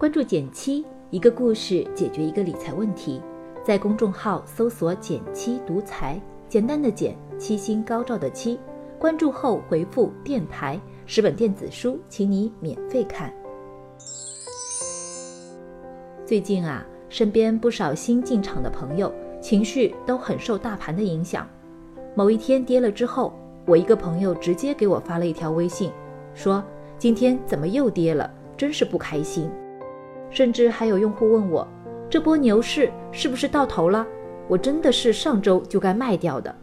关注减七，一个故事解决一个理财问题。在公众号搜索“减七独裁，简单的减，七星高照的七。关注后回复“电台”，十本电子书，请你免费看。最近啊，身边不少新进场的朋友情绪都很受大盘的影响。某一天跌了之后，我一个朋友直接给我发了一条微信，说：“今天怎么又跌了？真是不开心。”甚至还有用户问我，这波牛市是不是到头了？我真的是上周就该卖掉的。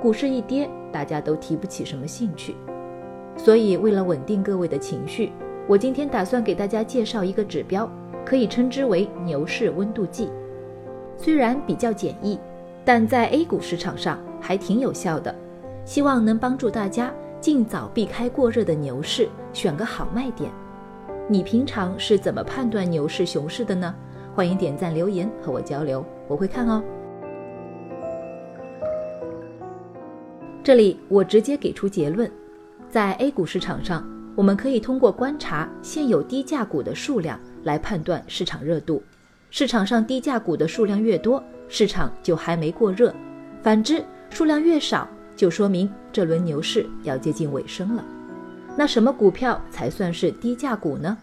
股市一跌，大家都提不起什么兴趣。所以为了稳定各位的情绪，我今天打算给大家介绍一个指标，可以称之为牛市温度计。虽然比较简易，但在 A 股市场上还挺有效的。希望能帮助大家尽早避开过热的牛市，选个好卖点。你平常是怎么判断牛市、熊市的呢？欢迎点赞留言和我交流，我会看哦。这里我直接给出结论，在 A 股市场上，我们可以通过观察现有低价股的数量来判断市场热度。市场上低价股的数量越多，市场就还没过热；反之，数量越少，就说明这轮牛市要接近尾声了。那什么股票才算是低价股呢？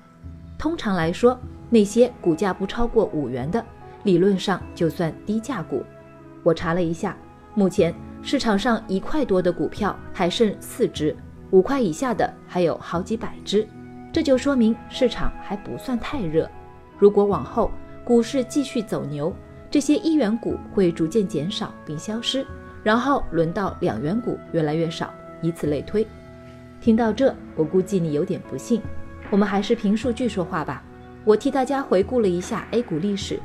通常来说，那些股价不超过五元的，理论上就算低价股。我查了一下，目前市场上一块多的股票还剩四只，五块以下的还有好几百只，这就说明市场还不算太热。如果往后股市继续走牛，这些一元股会逐渐减少并消失，然后轮到两元股越来越少，以此类推。听到这，我估计你有点不信，我们还是凭数据说话吧。我替大家回顾了一下 A 股历史，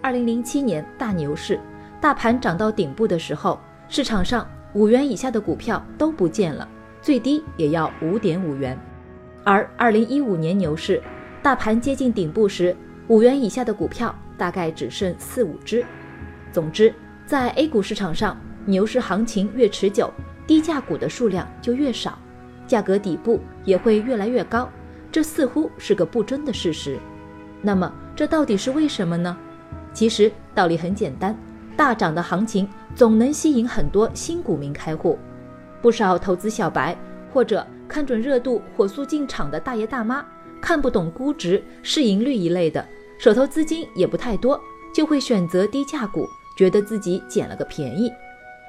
二零零七年大牛市，大盘涨到顶部的时候，市场上五元以下的股票都不见了，最低也要五点五元。而二零一五年牛市，大盘接近顶部时，五元以下的股票大概只剩四五只。总之，在 A 股市场上，牛市行情越持久，低价股的数量就越少。价格底部也会越来越高，这似乎是个不争的事实。那么，这到底是为什么呢？其实道理很简单，大涨的行情总能吸引很多新股民开户，不少投资小白或者看准热度火速进场的大爷大妈，看不懂估值、市盈率一类的，手头资金也不太多，就会选择低价股，觉得自己捡了个便宜。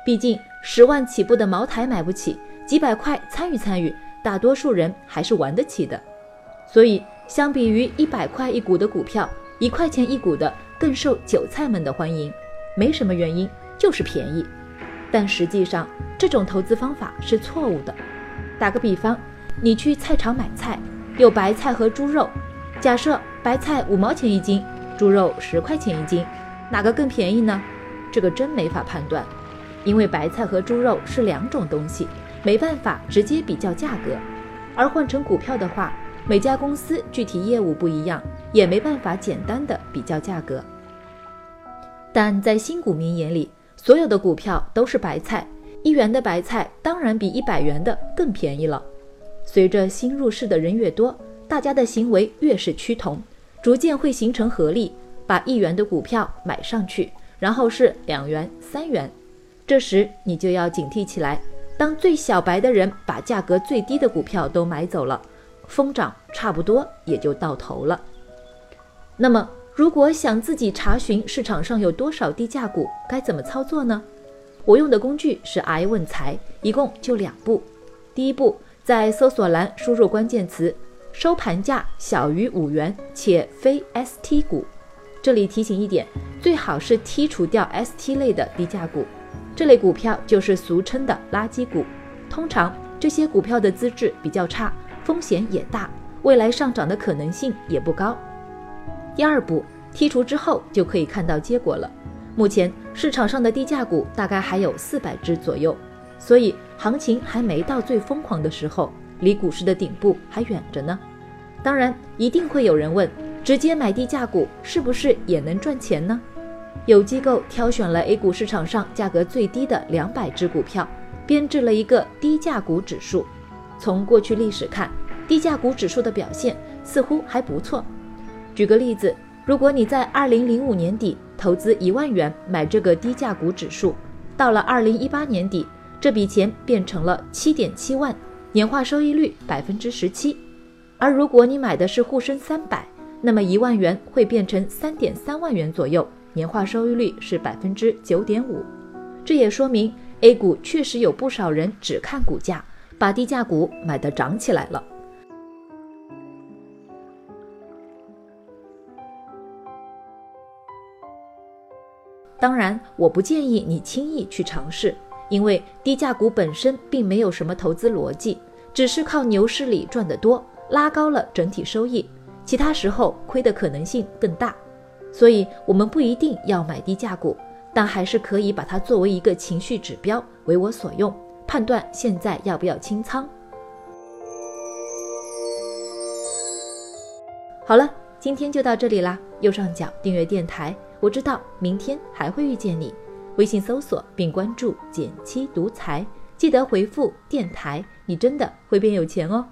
毕竟十万起步的茅台买不起。几百块参与参与，大多数人还是玩得起的。所以，相比于一百块一股的股票，一块钱一股的更受韭菜们的欢迎。没什么原因，就是便宜。但实际上，这种投资方法是错误的。打个比方，你去菜场买菜，有白菜和猪肉。假设白菜五毛钱一斤，猪肉十块钱一斤，哪个更便宜呢？这个真没法判断，因为白菜和猪肉是两种东西。没办法直接比较价格，而换成股票的话，每家公司具体业务不一样，也没办法简单的比较价格。但在新股民眼里，所有的股票都是白菜，一元的白菜当然比一百元的更便宜了。随着新入市的人越多，大家的行为越是趋同，逐渐会形成合力，把一元的股票买上去，然后是两元、三元，这时你就要警惕起来。当最小白的人把价格最低的股票都买走了，疯涨差不多也就到头了。那么，如果想自己查询市场上有多少低价股，该怎么操作呢？我用的工具是 i 问财，一共就两步。第一步，在搜索栏输入关键词“收盘价小于五元且非 ST 股”。这里提醒一点，最好是剔除掉 ST 类的低价股。这类股票就是俗称的垃圾股，通常这些股票的资质比较差，风险也大，未来上涨的可能性也不高。第二步，剔除之后就可以看到结果了。目前市场上的低价股大概还有四百只左右，所以行情还没到最疯狂的时候，离股市的顶部还远着呢。当然，一定会有人问，直接买低价股是不是也能赚钱呢？有机构挑选了 A 股市场上价格最低的两百只股票，编制了一个低价股指数。从过去历史看，低价股指数的表现似乎还不错。举个例子，如果你在二零零五年底投资一万元买这个低价股指数，到了二零一八年底，这笔钱变成了七点七万，年化收益率百分之十七。而如果你买的是沪深三百，那么一万元会变成三点三万元左右，年化收益率是百分之九点五。这也说明 A 股确实有不少人只看股价，把低价股买的涨起来了。当然，我不建议你轻易去尝试，因为低价股本身并没有什么投资逻辑，只是靠牛市里赚得多，拉高了整体收益，其他时候亏的可能性更大。所以，我们不一定要买低价股，但还是可以把它作为一个情绪指标，为我所用，判断现在要不要清仓。好了，今天就到这里啦，右上角订阅电台。我知道明天还会遇见你，微信搜索并关注“减七独裁，记得回复“电台”，你真的会变有钱哦。